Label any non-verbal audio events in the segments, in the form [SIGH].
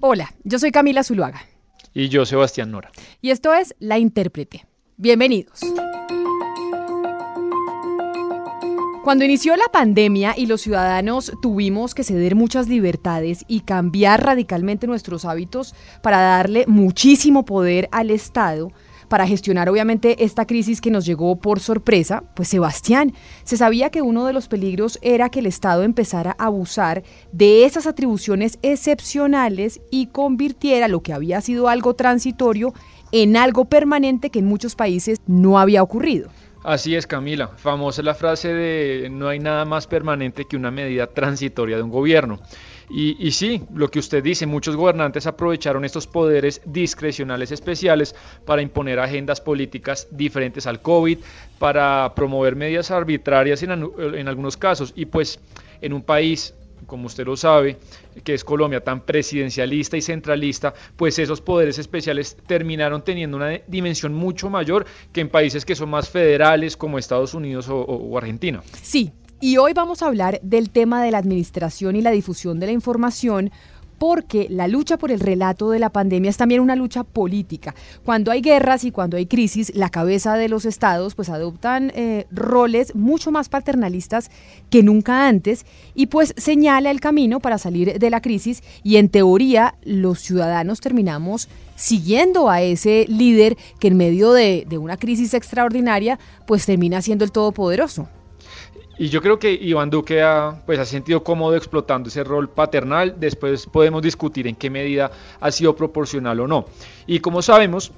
Hola, yo soy Camila Zuluaga. Y yo, Sebastián Nora. Y esto es La Intérprete. Bienvenidos. Cuando inició la pandemia y los ciudadanos tuvimos que ceder muchas libertades y cambiar radicalmente nuestros hábitos para darle muchísimo poder al Estado, para gestionar obviamente esta crisis que nos llegó por sorpresa, pues Sebastián, se sabía que uno de los peligros era que el Estado empezara a abusar de esas atribuciones excepcionales y convirtiera lo que había sido algo transitorio en algo permanente que en muchos países no había ocurrido. Así es, Camila. Famosa la frase de no hay nada más permanente que una medida transitoria de un gobierno. Y, sí, lo que usted dice, muchos gobernantes aprovecharon estos poderes discrecionales especiales para imponer agendas políticas diferentes al COVID, para promover medidas arbitrarias en, en algunos casos. Y pues en un país como usted lo sabe, que es Colombia tan presidencialista y centralista, pues esos poderes especiales terminaron teniendo una dimensión mucho mayor que en países que son más federales como Estados Unidos o, o Argentina. Sí, y hoy vamos a hablar del tema de la administración y la difusión de la información porque la lucha por el relato de la pandemia es también una lucha política. Cuando hay guerras y cuando hay crisis, la cabeza de los estados pues adoptan eh, roles mucho más paternalistas que nunca antes y pues señala el camino para salir de la crisis y en teoría los ciudadanos terminamos siguiendo a ese líder que en medio de, de una crisis extraordinaria pues termina siendo el todopoderoso. Y yo creo que Iván Duque ha, pues, ha sentido cómodo explotando ese rol paternal. Después podemos discutir en qué medida ha sido proporcional o no. Y como sabemos,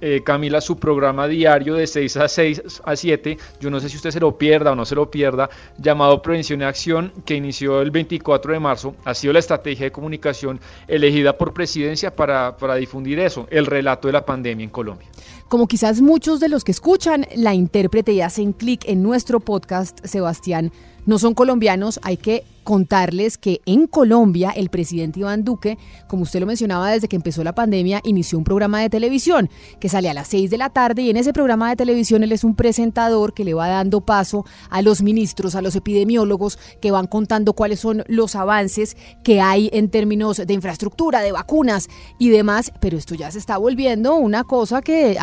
eh, Camila, su programa diario de 6 a 6 a 7, yo no sé si usted se lo pierda o no se lo pierda, llamado Prevención y Acción, que inició el 24 de marzo, ha sido la estrategia de comunicación elegida por presidencia para, para difundir eso, el relato de la pandemia en Colombia. Como quizás muchos de los que escuchan la intérprete y hacen clic en nuestro podcast, Sebastián, no son colombianos, hay que contarles que en Colombia el presidente Iván Duque, como usted lo mencionaba desde que empezó la pandemia, inició un programa de televisión que sale a las 6 de la tarde y en ese programa de televisión él es un presentador que le va dando paso a los ministros, a los epidemiólogos que van contando cuáles son los avances que hay en términos de infraestructura, de vacunas y demás, pero esto ya se está volviendo una cosa que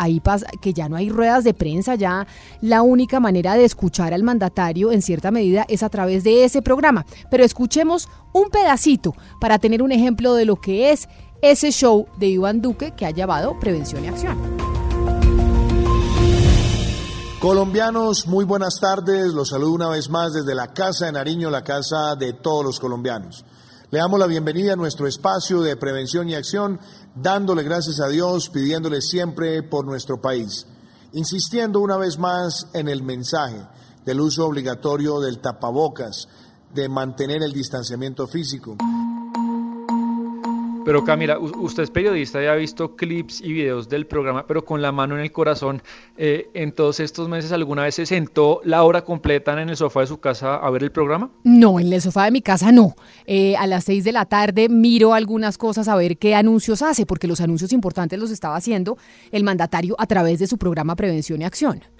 que ya no hay ruedas de prensa, ya la única manera de escuchar al mandatario en cierta medida es a través de ese programa pero escuchemos un pedacito para tener un ejemplo de lo que es ese show de Iván Duque que ha llamado Prevención y Acción. Colombianos, muy buenas tardes. Los saludo una vez más desde la Casa de Nariño, la casa de todos los colombianos. Le damos la bienvenida a nuestro espacio de prevención y acción, dándole gracias a Dios, pidiéndole siempre por nuestro país, insistiendo una vez más en el mensaje del uso obligatorio del tapabocas, de mantener el distanciamiento físico. Pero Camila, usted es periodista y ha visto clips y videos del programa, pero con la mano en el corazón, eh, ¿en todos estos meses alguna vez se sentó la hora completa en el sofá de su casa a ver el programa? No, en el sofá de mi casa no. Eh, a las seis de la tarde miro algunas cosas a ver qué anuncios hace, porque los anuncios importantes los estaba haciendo el mandatario a través de su programa Prevención y Acción.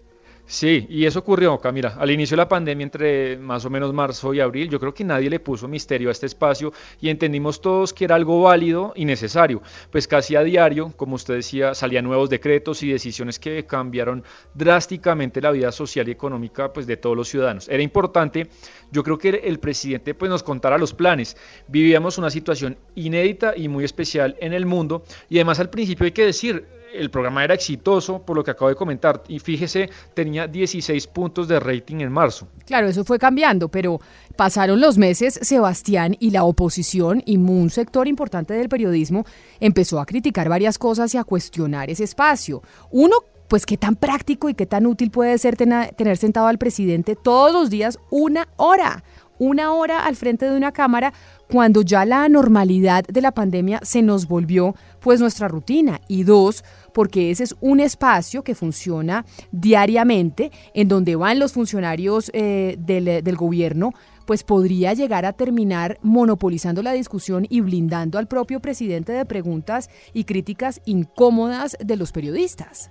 Sí, y eso ocurrió, Camila. Al inicio de la pandemia, entre más o menos marzo y abril, yo creo que nadie le puso misterio a este espacio y entendimos todos que era algo válido y necesario. Pues casi a diario, como usted decía, salían nuevos decretos y decisiones que cambiaron drásticamente la vida social y económica pues, de todos los ciudadanos. Era importante, yo creo que el presidente pues, nos contara los planes. Vivíamos una situación inédita y muy especial en el mundo y además al principio hay que decir, el programa era exitoso, por lo que acabo de comentar, y fíjese, tenía 16 puntos de rating en marzo. Claro, eso fue cambiando, pero pasaron los meses, Sebastián y la oposición y un sector importante del periodismo empezó a criticar varias cosas y a cuestionar ese espacio. Uno, pues qué tan práctico y qué tan útil puede ser tener sentado al presidente todos los días una hora una hora al frente de una cámara cuando ya la normalidad de la pandemia se nos volvió pues nuestra rutina y dos porque ese es un espacio que funciona diariamente en donde van los funcionarios eh, del, del gobierno pues podría llegar a terminar monopolizando la discusión y blindando al propio presidente de preguntas y críticas incómodas de los periodistas.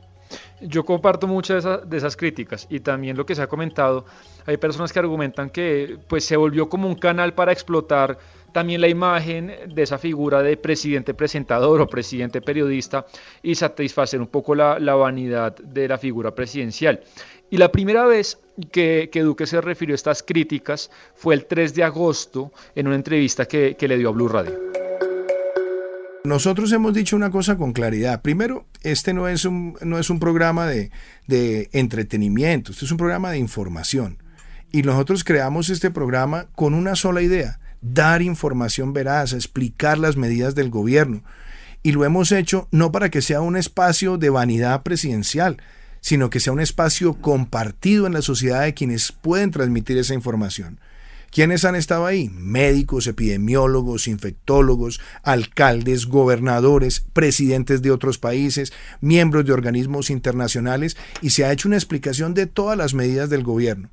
Yo comparto muchas de, esas críticas y también lo que se ha comentado. Hay personas que argumentan que pues, se volvió como un canal para explotar también la imagen de esa figura de presidente presentador o presidente periodista y satisfacer un poco la, vanidad de la figura presidencial. Y la primera vez que, Duque se refirió a estas críticas fue el 3 de agosto en una entrevista que, le dio a Blue Radio. Nosotros hemos dicho una cosa con claridad. Primero, este no es un, no es un programa de, de entretenimiento, este es un programa de información. Y nosotros creamos este programa con una sola idea, dar información veraz, explicar las medidas del gobierno. Y lo hemos hecho no para que sea un espacio de vanidad presidencial, sino que sea un espacio compartido en la sociedad de quienes pueden transmitir esa información. ¿Quiénes han estado ahí? Médicos, epidemiólogos, infectólogos, alcaldes, gobernadores, presidentes de otros países, miembros de organismos internacionales y se ha hecho una explicación de todas las medidas del gobierno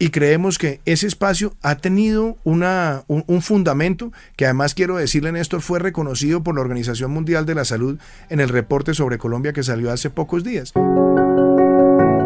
y creemos que ese espacio ha tenido una, un, un, fundamento que además quiero decirle, Néstor, fue reconocido por la Organización Mundial de la Salud en el reporte sobre Colombia que salió hace pocos días.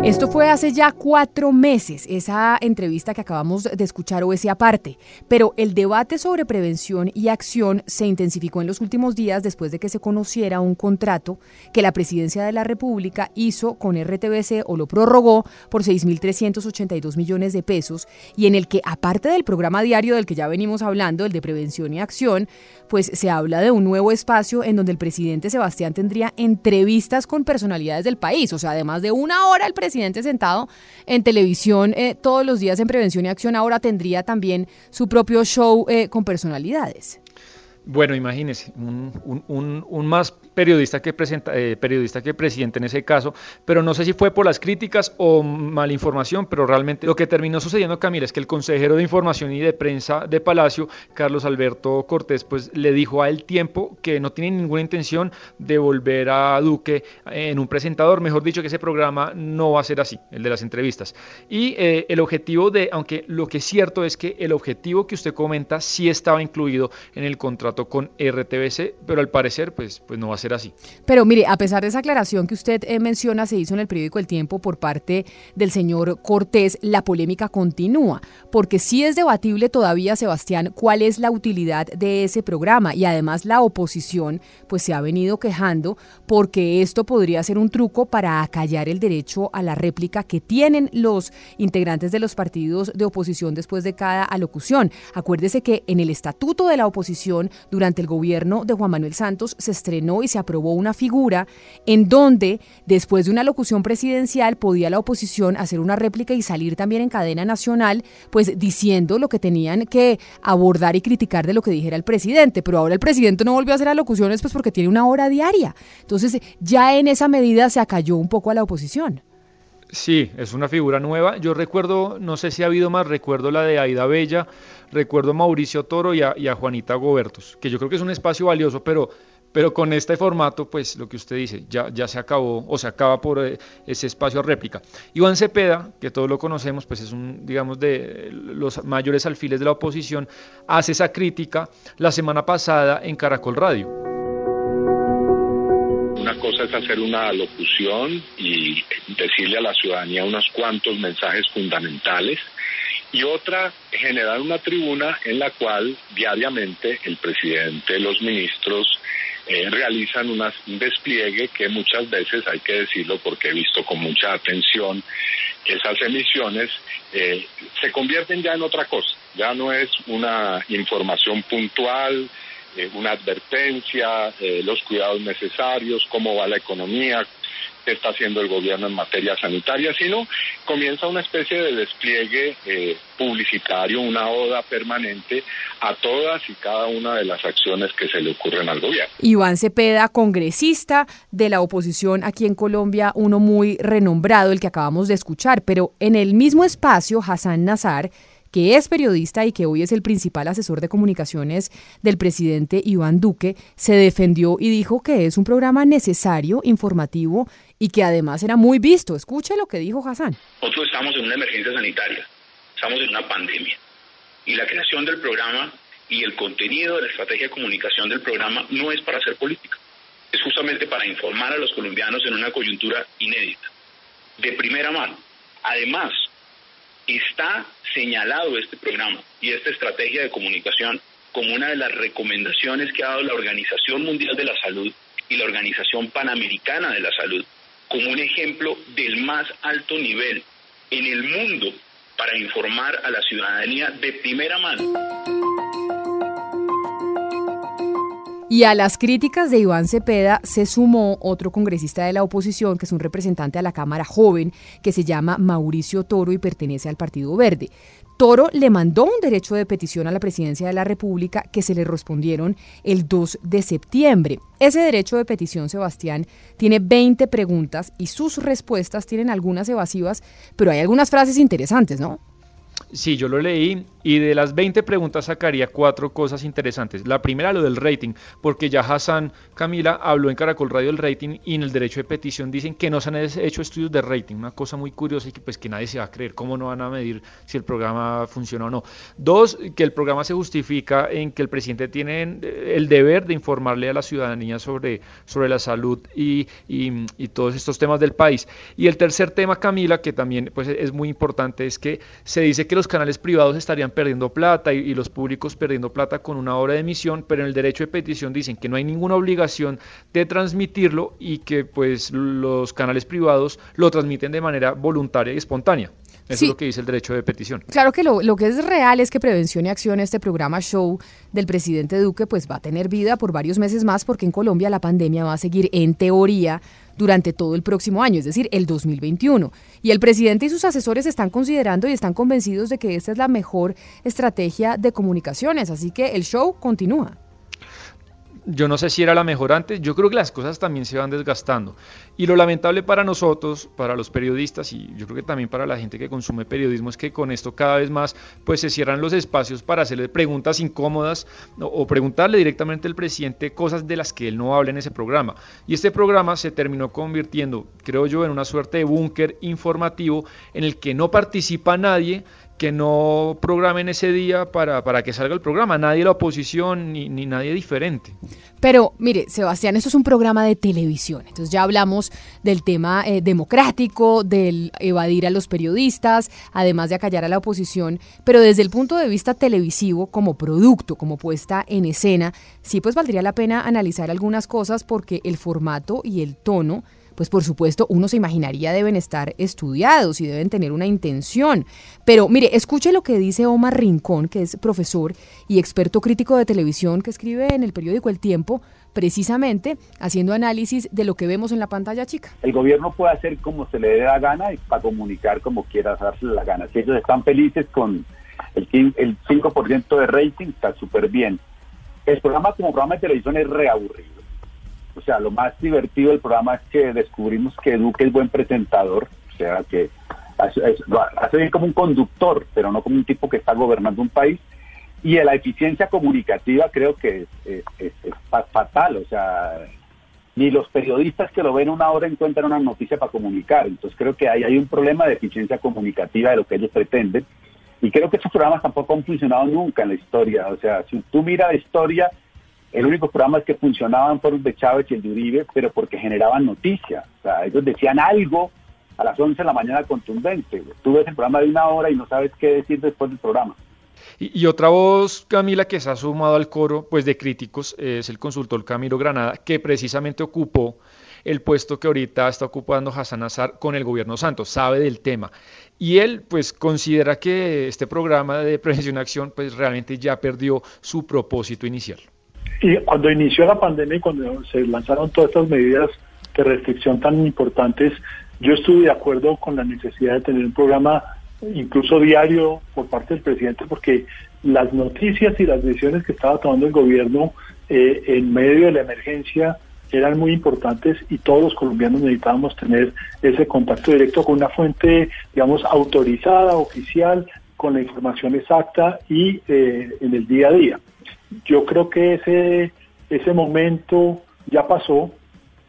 Esto fue hace ya cuatro meses, esa entrevista que acabamos de escuchar o ese aparte, pero el debate sobre prevención y acción se intensificó en los últimos días después de que se conociera un contrato que la Presidencia de la República hizo con RTBC o lo prorrogó por 6.382 millones de pesos y en el que, aparte del programa diario del que ya venimos hablando, el de prevención y acción, pues se habla de un nuevo espacio en donde el presidente Sebastián tendría entrevistas con personalidades del país, o sea, además de una hora el presidente sentado en televisión eh, todos los días en Prevención y Acción, ahora tendría también su propio show eh, con personalidades. Bueno, imagínese, un, más periodista que, presenta, eh, periodista que presidente en ese caso, pero no sé si fue por las críticas o mala información, pero realmente lo que terminó sucediendo, Camila, es que el consejero de información y de prensa de Palacio, Carlos Alberto Cortés, pues le dijo a él tiempo que no tiene ninguna intención de volver a Duque en un presentador, mejor dicho, que ese programa no va a ser así, el de las entrevistas. Y eh, el objetivo de, aunque lo que es cierto es que el objetivo que usted comenta sí estaba incluido en el contrato con RTBC, pero al parecer pues, pues no va a ser así. Pero mire, a pesar de esa aclaración que usted eh, menciona, se hizo en el periódico El Tiempo por parte del señor Cortés, la polémica continúa, porque sí es debatible todavía, Sebastián, cuál es la utilidad de ese programa y además la oposición pues se ha venido quejando porque esto podría ser un truco para acallar el derecho a la réplica que tienen los integrantes de los partidos de oposición después de cada alocución. Acuérdese que en el estatuto de la oposición durante el gobierno de Juan Manuel Santos se estrenó y se aprobó una figura en donde, después de una locución presidencial, podía la oposición hacer una réplica y salir también en cadena nacional, pues diciendo lo que tenían que abordar y criticar de lo que dijera el presidente. Pero ahora el presidente no volvió a hacer alocuciones pues porque tiene una hora diaria. Entonces, ya en esa medida se acalló un poco a la oposición. Sí, es una figura nueva. Yo recuerdo, no sé si ha habido más, recuerdo la de Aida Bella, recuerdo a Mauricio Toro y a, Juanita Gobertos, que yo creo que es un espacio valioso, pero, pero con este formato, pues lo que usted dice, ya, ya se acabó o se acaba por eh, ese espacio réplica. Iván Cepeda, que todos lo conocemos, pues es un, digamos, de los mayores alfiles de la oposición, hace esa crítica la semana pasada en Caracol Radio cosa es hacer una locución y decirle a la ciudadanía unos cuantos mensajes fundamentales y otra, generar una tribuna en la cual diariamente el presidente, los ministros eh, realizan un despliegue que muchas veces, hay que decirlo porque he visto con mucha atención, esas emisiones eh, se convierten ya en otra cosa, ya no es una información puntual, eh, una advertencia, eh, los cuidados necesarios, cómo va la economía, qué está haciendo el gobierno en materia sanitaria, sino comienza una especie de despliegue eh, publicitario, una oda permanente a todas y cada una de las acciones que se le ocurren al gobierno. Iván Cepeda, congresista de la oposición aquí en Colombia, uno muy renombrado, el que acabamos de escuchar, pero en el mismo espacio, Hassan Nazar, que es periodista y que hoy es el principal asesor de comunicaciones del presidente Iván Duque, se defendió y dijo que es un programa necesario, informativo y que además era muy visto. Escuche lo que dijo Hassan. Nosotros estamos en una emergencia sanitaria, estamos en una pandemia y la creación del programa y el contenido de la estrategia de comunicación del programa no es para hacer política, es justamente para informar a los colombianos en una coyuntura inédita, de primera mano. Además, está señalado este programa y esta estrategia de comunicación como una de las recomendaciones que ha dado la Organización Mundial de la Salud y la Organización Panamericana de la Salud como un ejemplo del más alto nivel en el mundo para informar a la ciudadanía de primera mano. Y a las críticas de Iván Cepeda se sumó otro congresista de la oposición, que es un representante a la Cámara joven, que se llama Mauricio Toro y pertenece al Partido Verde. Toro le mandó un derecho de petición a la presidencia de la República que se le respondieron el 2 de septiembre. Ese derecho de petición, Sebastián, tiene 20 preguntas y sus respuestas tienen algunas evasivas, pero hay algunas frases interesantes, ¿no? Sí, yo lo leí y de las 20 preguntas sacaría cuatro cosas interesantes. La primera, lo del rating, porque ya Hassan Camila habló en Caracol Radio del rating y en el derecho de petición dicen que no se han hecho estudios de rating, una cosa muy curiosa y que pues que nadie se va a creer, cómo no van a medir si el programa funciona o no. Dos, que el programa se justifica en que el presidente tiene el deber de informarle a la ciudadanía sobre, sobre la salud y, y, todos estos temas del país. Y el tercer tema, Camila, que también pues es muy importante, es que se dice que los canales privados estarían perdiendo plata y, los públicos perdiendo plata con una hora de emisión, pero en el derecho de petición dicen que no hay ninguna obligación de transmitirlo y que pues los canales privados lo transmiten de manera voluntaria y espontánea. Eso es lo que dice el derecho de petición. Claro que lo, lo, que es real es que Prevención y Acción, este programa show del presidente Duque, pues va a tener vida por varios meses más porque en Colombia la pandemia va a seguir en teoría durante todo el próximo año, es decir, el 2021. Y el presidente y sus asesores están considerando y están convencidos de que esta es la mejor estrategia de comunicaciones, así que el show continúa yo no sé si era la mejor antes, yo creo que las cosas también se van desgastando. Y lo lamentable para nosotros, para los periodistas y yo creo que también para la gente que consume periodismo es que con esto cada vez más pues se cierran los espacios para hacerle preguntas incómodas o, preguntarle directamente al presidente cosas de las que él no habla en ese programa. Y este programa se terminó convirtiendo, creo yo, en una suerte de búnker informativo en el que no participa nadie, que no programen ese día para, para que salga el programa, nadie de la oposición ni, ni nadie diferente. Pero mire, Sebastián, esto es un programa de televisión, entonces ya hablamos del tema eh, democrático, del evadir a los periodistas, además de acallar a la oposición, pero desde el punto de vista televisivo, como producto, como puesta en escena, sí pues valdría la pena analizar algunas cosas porque el formato y el tono pues por supuesto uno se imaginaría deben estar estudiados y deben tener una intención. Pero mire, escuche lo que dice Omar Rincón, que es profesor y experto crítico de televisión que escribe en el periódico El Tiempo, precisamente haciendo análisis de lo que vemos en la pantalla chica. El gobierno puede hacer como se le dé la gana y para comunicar como quiera darse la gana. Si ellos están felices con el, el 5% de rating, está súper bien. El programa como programa de televisión es reaburrido o sea, lo más divertido del programa es que descubrimos que Duque es buen presentador, o sea, que hace, bien como un conductor, pero no como un tipo que está gobernando un país. Y la eficiencia comunicativa creo que es, fatal, o sea, ni los periodistas que lo ven una hora encuentran una noticia para comunicar. Entonces creo que hay, hay un problema de eficiencia comunicativa de lo que ellos pretenden. Y creo que esos programas tampoco han funcionado nunca en la historia. O sea, si tú miras la historia, el único programa que funcionaban fueron de Chávez y el de Uribe, pero porque generaban noticias. O sea, ellos decían algo a las 11 de la mañana contundente. Tú ves el programa de una hora y no sabes qué decir después del programa. Y, otra voz, Camila, que se ha sumado al coro pues de críticos es el consultor Camilo Granada, que precisamente ocupó el puesto que ahorita está ocupando Hassan Azar con el gobierno Santos, sabe del tema. Y él pues considera que este programa de [LAUGHS] prevención y acción pues realmente ya perdió su propósito inicial. Y cuando inició la pandemia y cuando se lanzaron todas estas medidas de restricción tan importantes, yo estuve de acuerdo con la necesidad de tener un programa incluso diario por parte del presidente porque las noticias y las decisiones que estaba tomando el gobierno eh, en medio de la emergencia eran muy importantes y todos los colombianos necesitábamos tener ese contacto directo con una fuente, digamos, autorizada, oficial, con la información exacta y eh, en el día a día yo creo que ese, ese momento ya pasó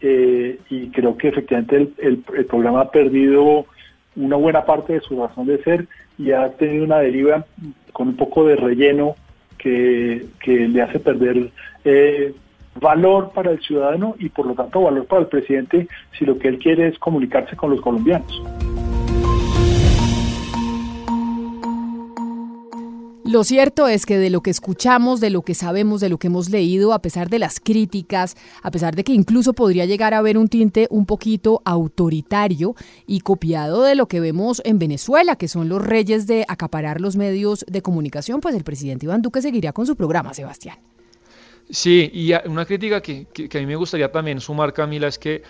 eh, y creo que efectivamente el, programa ha perdido una buena parte de su razón de ser y ha tenido una deriva con un poco de relleno que, que le hace perder eh, valor para el ciudadano y por lo tanto valor para el presidente si lo que él quiere es comunicarse con los colombianos. Lo cierto es que de lo que escuchamos, de lo que sabemos, de lo que hemos leído, a pesar de las críticas, a pesar de que incluso podría llegar a haber un tinte un poquito autoritario y copiado de lo que vemos en Venezuela, que son los reyes de acaparar los medios de comunicación, pues el presidente Iván Duque seguiría con su programa, Sebastián. Sí, y una crítica que, que a mí me gustaría también sumar, Camila, es que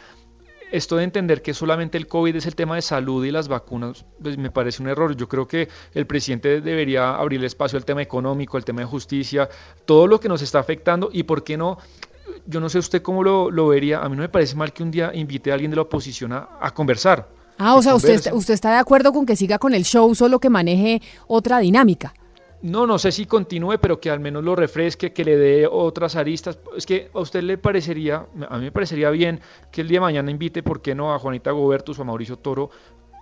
esto de entender que solamente el COVID es el tema de salud y las vacunas, pues me parece un error. Yo creo que el presidente debería abrir espacio al tema económico, al tema de justicia, todo lo que nos está afectando y por qué no yo no sé usted cómo lo, vería, a mí no me parece mal que un día invite a alguien de la oposición a, conversar. Ah, o sea, usted, usted está de acuerdo con que siga con el show, solo que maneje otra dinámica. No, no sé si continúe, pero que al menos lo refresque, que le dé otras aristas. Es que a usted le parecería, a mí me parecería bien que el día de mañana invite, ¿por qué no?, a Juanita Gobertus o a Mauricio Toro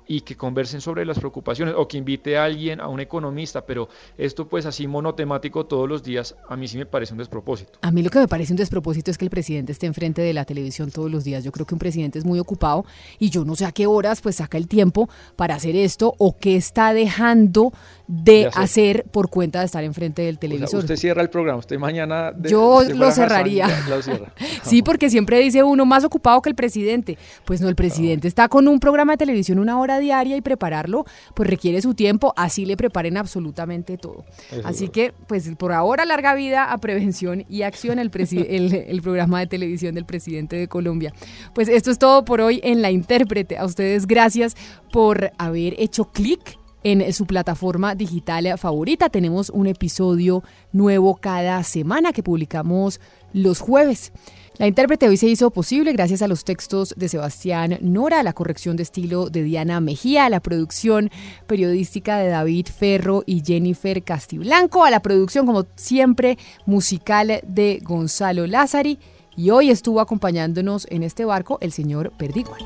y que conversen sobre las preocupaciones o que invite a alguien, a un economista, pero esto pues así monotemático todos los días, a mí sí me parece un despropósito. A mí lo que me parece un despropósito es que el presidente esté enfrente de la televisión todos los días. Yo creo que un presidente es muy ocupado y yo no sé a qué horas pues saca el tiempo para hacer esto o qué está dejando de hacer por cuenta de estar enfrente del televisor. usted cierra el programa, usted mañana... yo lo cerraría. [LAUGHS] sí, porque siempre dice uno más ocupado que el presidente. Pues no, el presidente está con un programa de televisión una hora diaria y prepararlo pues requiere su tiempo, así le preparen absolutamente todo. así que pues por ahora larga vida a prevención y acción el, [LAUGHS] el, el programa de televisión del presidente de Colombia. Pues esto es todo por hoy en La Intérprete. A ustedes gracias por haber hecho clic en su plataforma digital favorita. Tenemos un episodio nuevo cada semana que publicamos los jueves. La intérprete hoy se hizo posible gracias a los textos de Sebastián Nora, la corrección de estilo de Diana Mejía, a la producción periodística de David Ferro y Jennifer Castiblanco, a la producción, como siempre, musical de Gonzalo Lázari. Y hoy estuvo acompañándonos en este barco el señor Perdiguan.